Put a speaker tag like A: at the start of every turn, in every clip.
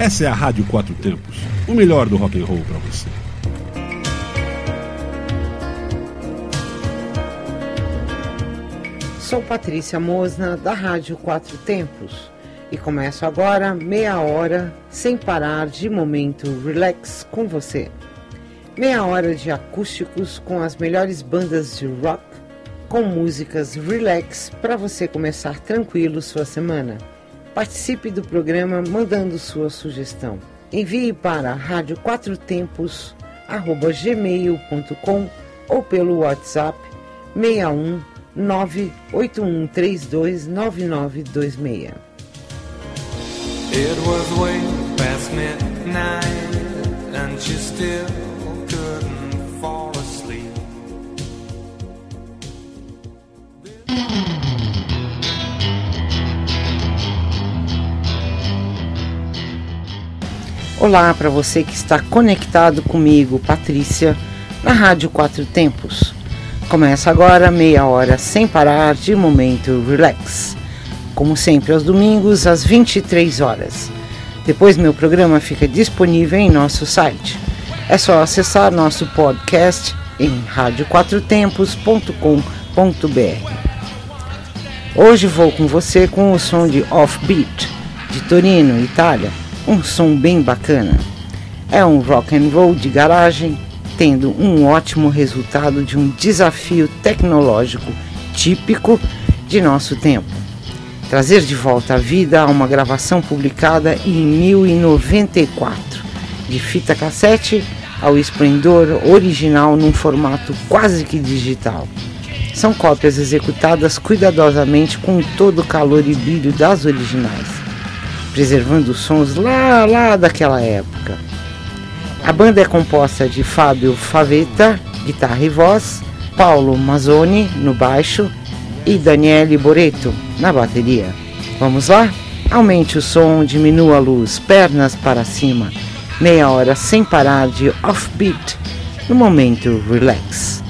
A: Essa é a Rádio Quatro Tempos, o melhor do rock and roll para você.
B: Sou Patrícia Mosna, da Rádio Quatro Tempos, e começo agora meia hora sem parar de momento relax com você. Meia hora de acústicos com as melhores bandas de rock, com músicas relax para você começar tranquilo sua semana. Participe do programa mandando sua sugestão. Envie para rádio quatro tempos gmail.com ou pelo WhatsApp 61 981329926.
C: It was way past midnight and she still
B: Olá para você que está conectado comigo, Patrícia, na Rádio Quatro Tempos. Começa agora meia hora sem parar de momento relax. Como sempre aos domingos às 23 horas. Depois meu programa fica disponível em nosso site. É só acessar nosso podcast em radioquatrotempos.com.br. Hoje vou com você com o som de Offbeat, de Torino, Itália um som bem bacana. É um rock and roll de garagem, tendo um ótimo resultado de um desafio tecnológico típico de nosso tempo. Trazer de volta à vida uma gravação publicada em 1094, de fita cassete ao esplendor original num formato quase que digital. São cópias executadas cuidadosamente com todo o calor e brilho das originais preservando sons lá, lá daquela época. A banda é composta de Fábio Favetta, guitarra e voz, Paulo Mazzoni no baixo e Daniele Boreto na bateria. Vamos lá? Aumente o som, diminua a luz, pernas para cima, meia hora sem parar de offbeat no momento relax.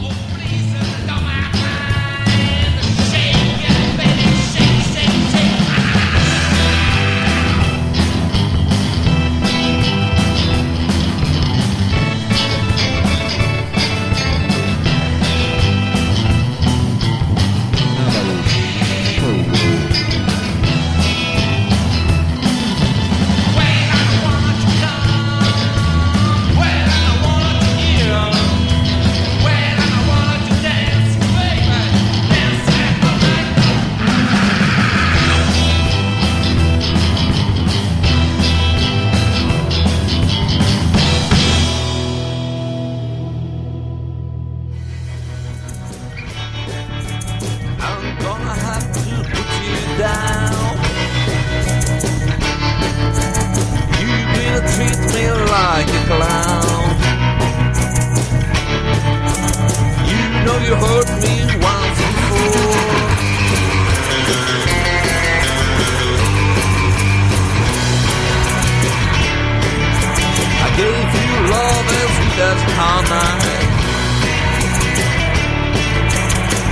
B: Just all mine.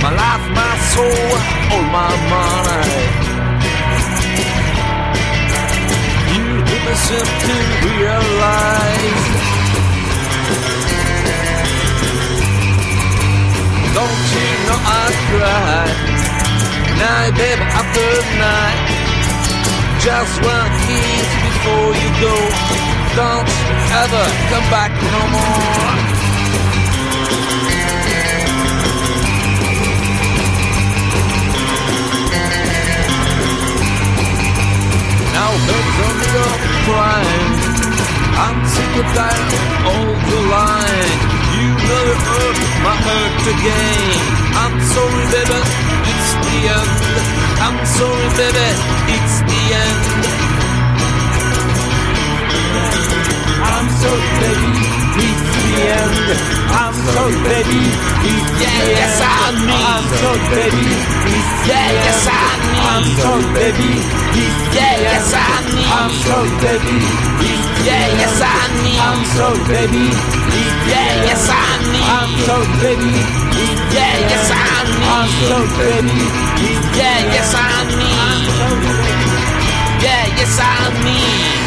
B: My life, my soul, all my money. You give me
D: something to realize. Don't you know I cry night, baby, after night? Just one kiss before you go don't ever come back no more. Now beds on the prime, I'm sick of that old line. You know it hurt my hurt again. I'm sorry, baby, it's the end. I'm sorry, baby, it's the end. I'm so ready, it's the end. I'm so ready, it's
B: the end. Yes, I need. I'm so ready, it's the end. Yes, I need. I'm
D: so ready, it's the end. Yes, I need. I'm so ready, it's the end. Yes, I need. I'm so ready, it's the end. Yes, I need. I'm so ready, it's the end. Yes, I need. I'm so ready, it's the end. Yes, I need. Yeah, yes, I.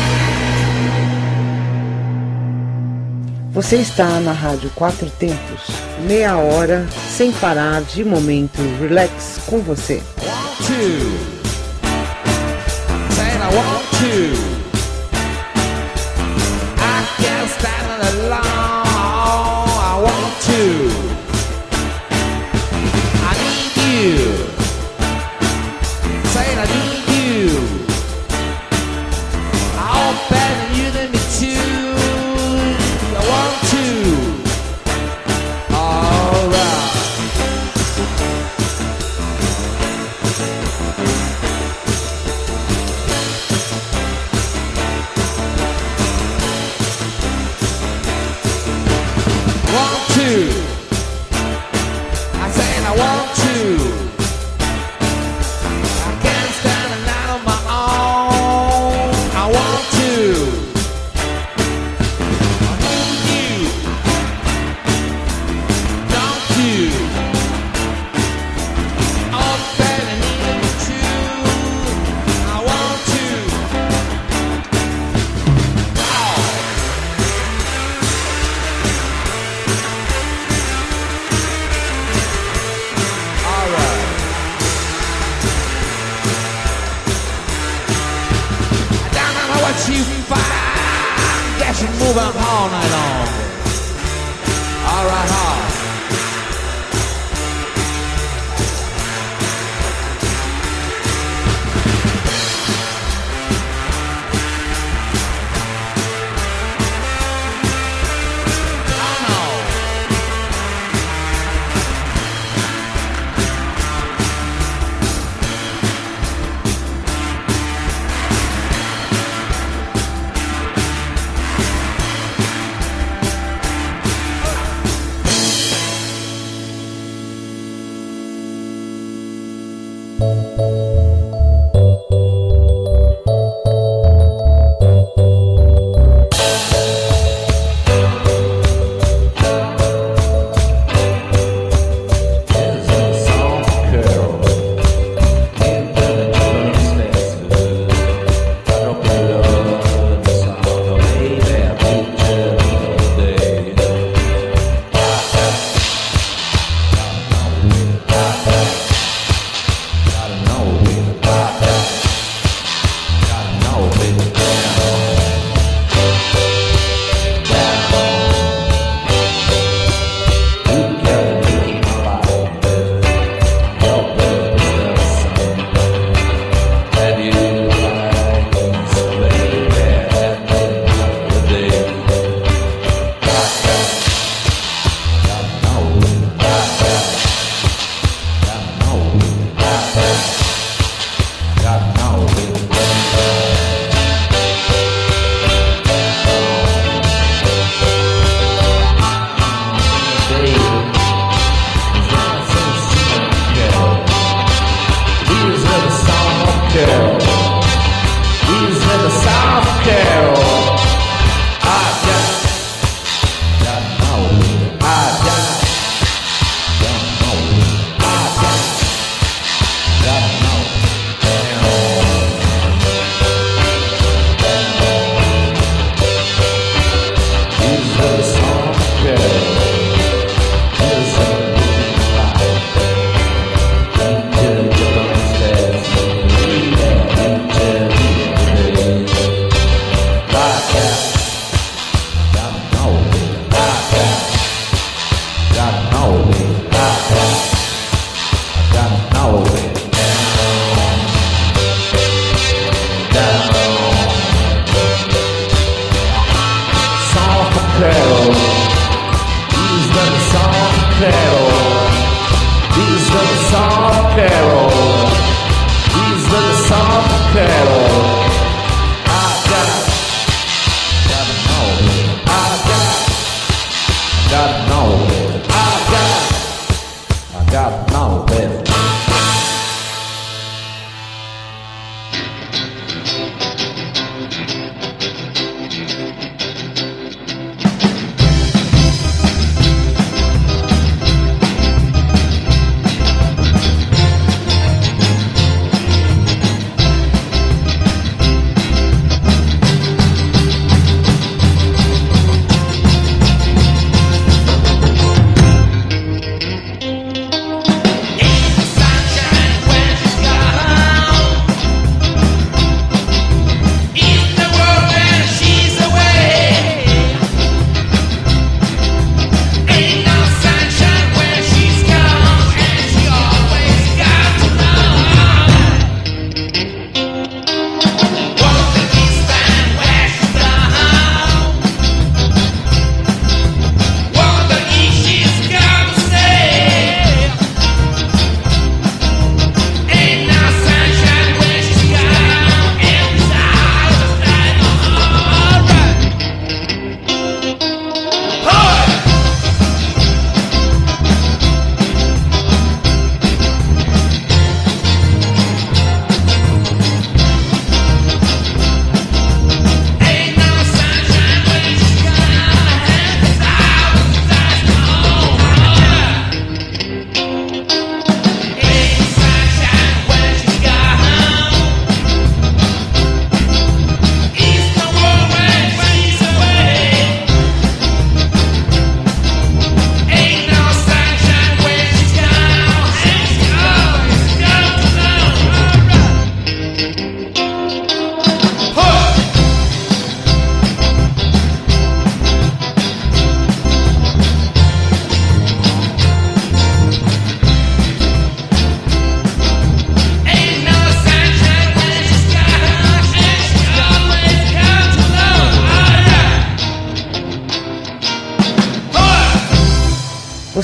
D: Você está na Rádio Quatro Tempos, meia hora sem parar de momento relax com você. One, two.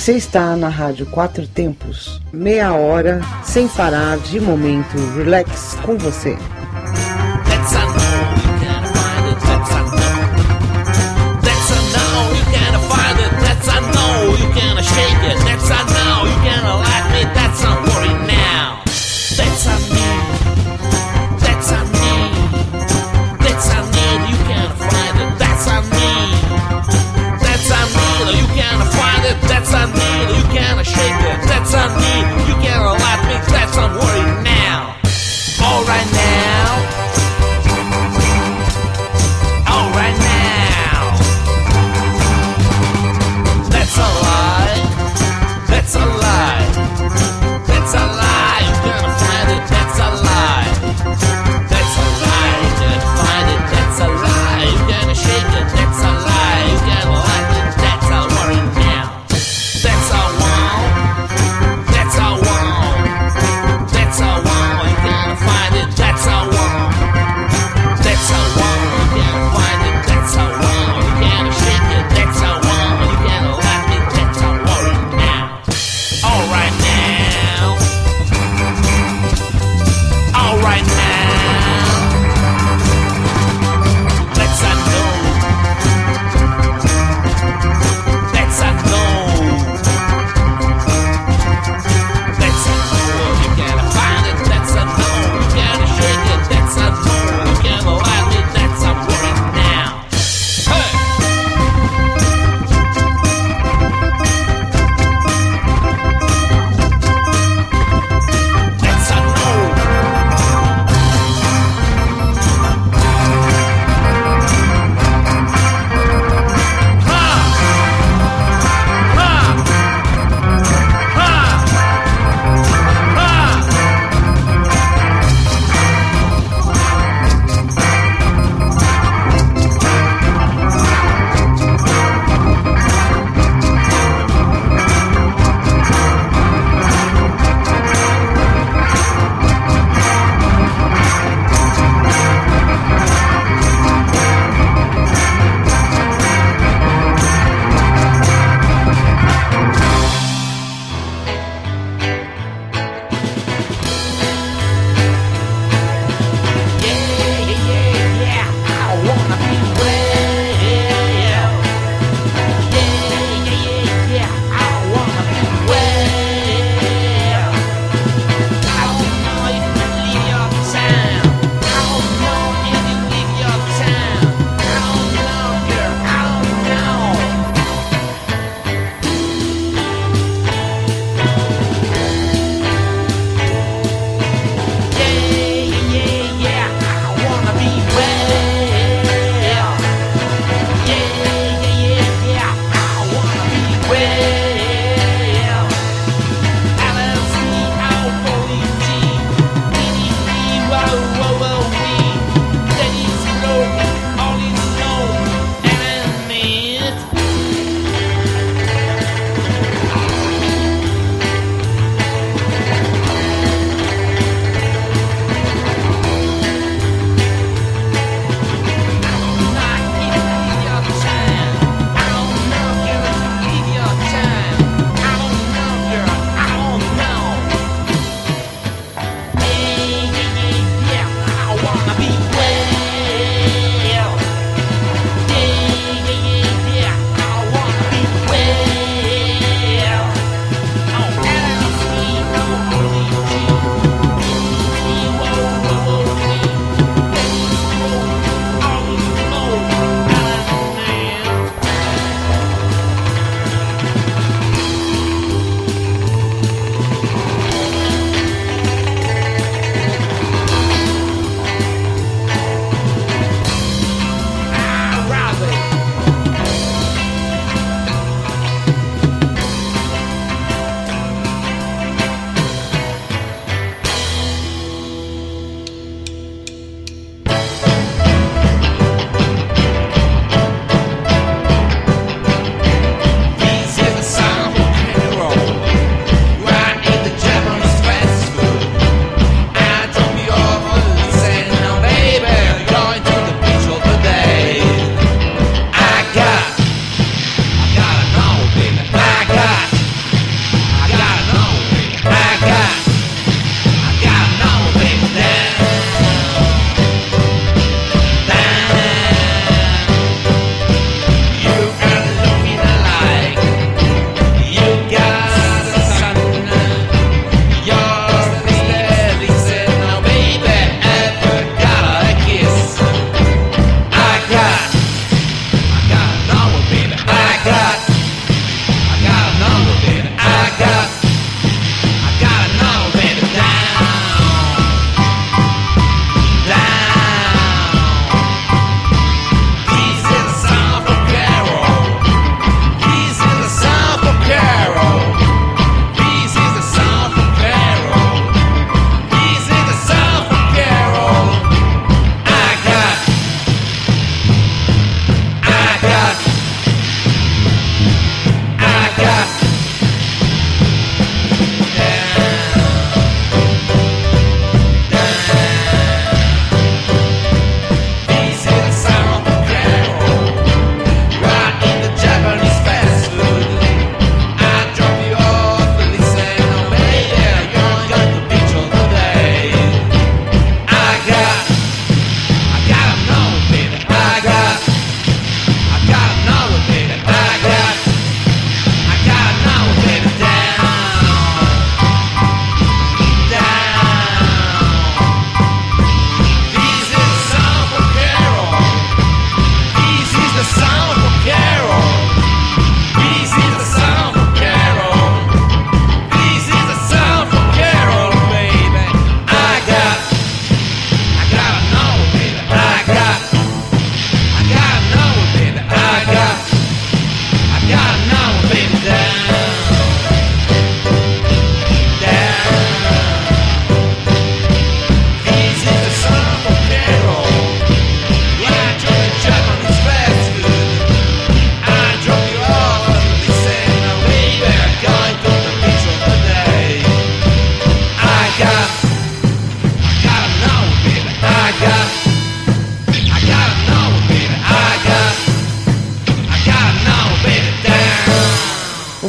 D: Você está na Rádio Quatro Tempos, meia hora, sem parar, de momento, relax com você.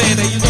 E: man, you know.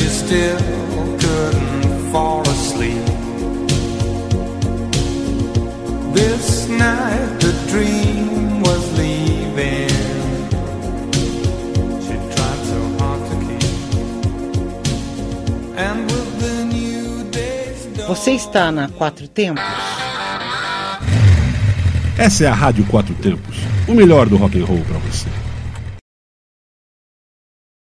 D: She still couldn't fall asleep. This night, the dream was leaving. She tried so hard to keep. And with the new day's dawn.
B: Você está na Quatro Tempos?
A: Essa é a Rádio Quatro Tempos, o melhor do rock and roll para você.